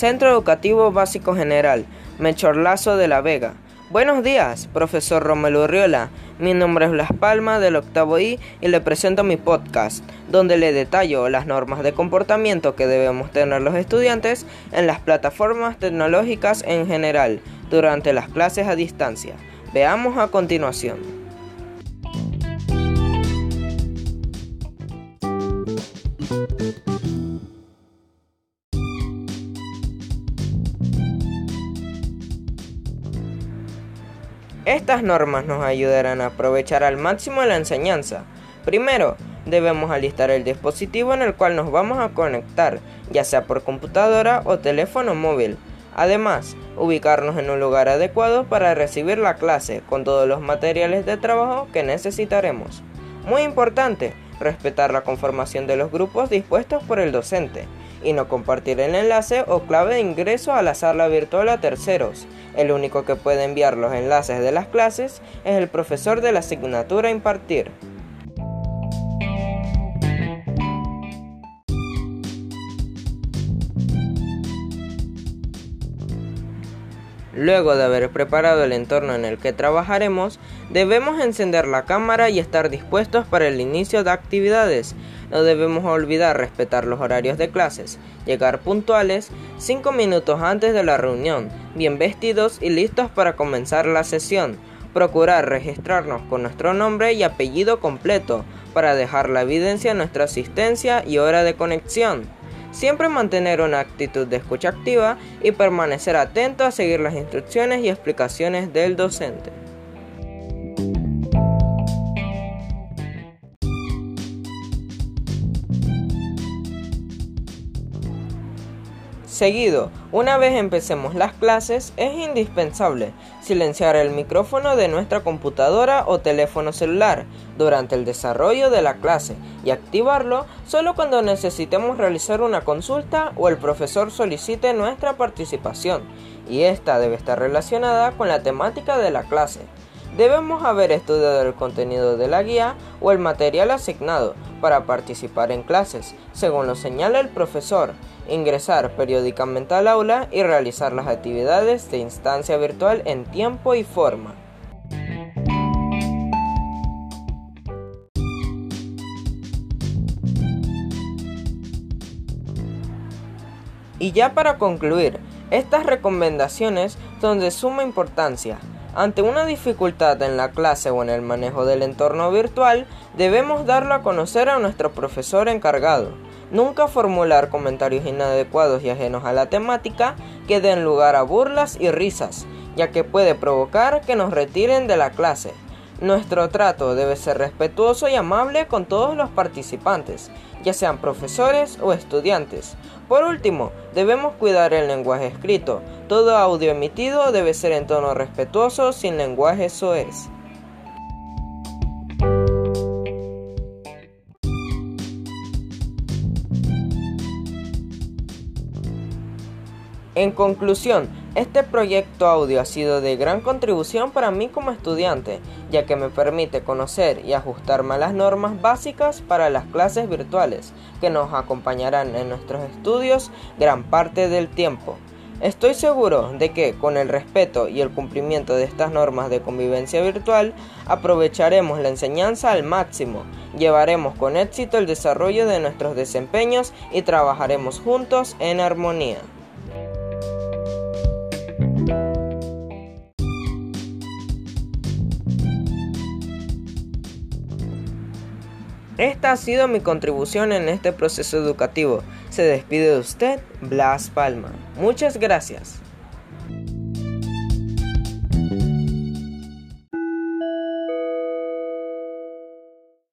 Centro Educativo Básico General, Mechorlazo de la Vega. Buenos días, profesor Romelu Riola. Mi nombre es Blas Palma del octavo I y le presento mi podcast, donde le detallo las normas de comportamiento que debemos tener los estudiantes en las plataformas tecnológicas en general durante las clases a distancia. Veamos a continuación. Estas normas nos ayudarán a aprovechar al máximo la enseñanza. Primero, debemos alistar el dispositivo en el cual nos vamos a conectar, ya sea por computadora o teléfono móvil. Además, ubicarnos en un lugar adecuado para recibir la clase con todos los materiales de trabajo que necesitaremos. Muy importante, respetar la conformación de los grupos dispuestos por el docente y no compartir el enlace o clave de ingreso a la sala virtual a terceros. El único que puede enviar los enlaces de las clases es el profesor de la asignatura a impartir. Luego de haber preparado el entorno en el que trabajaremos, debemos encender la cámara y estar dispuestos para el inicio de actividades. No debemos olvidar respetar los horarios de clases, llegar puntuales 5 minutos antes de la reunión, bien vestidos y listos para comenzar la sesión. Procurar registrarnos con nuestro nombre y apellido completo para dejar la evidencia de nuestra asistencia y hora de conexión. Siempre mantener una actitud de escucha activa y permanecer atento a seguir las instrucciones y explicaciones del docente. Seguido, una vez empecemos las clases, es indispensable silenciar el micrófono de nuestra computadora o teléfono celular durante el desarrollo de la clase y activarlo solo cuando necesitemos realizar una consulta o el profesor solicite nuestra participación, y esta debe estar relacionada con la temática de la clase. Debemos haber estudiado el contenido de la guía o el material asignado para participar en clases, según lo señala el profesor, ingresar periódicamente al aula y realizar las actividades de instancia virtual en tiempo y forma. Y ya para concluir, estas recomendaciones son de suma importancia. Ante una dificultad en la clase o en el manejo del entorno virtual, debemos darlo a conocer a nuestro profesor encargado. Nunca formular comentarios inadecuados y ajenos a la temática que den lugar a burlas y risas, ya que puede provocar que nos retiren de la clase. Nuestro trato debe ser respetuoso y amable con todos los participantes, ya sean profesores o estudiantes. Por último, debemos cuidar el lenguaje escrito. Todo audio emitido debe ser en tono respetuoso sin lenguaje soez. En conclusión, este proyecto audio ha sido de gran contribución para mí como estudiante, ya que me permite conocer y ajustarme a las normas básicas para las clases virtuales, que nos acompañarán en nuestros estudios gran parte del tiempo. Estoy seguro de que con el respeto y el cumplimiento de estas normas de convivencia virtual aprovecharemos la enseñanza al máximo, llevaremos con éxito el desarrollo de nuestros desempeños y trabajaremos juntos en armonía. Esta ha sido mi contribución en este proceso educativo. Se despide de usted, Blas Palma. Muchas gracias.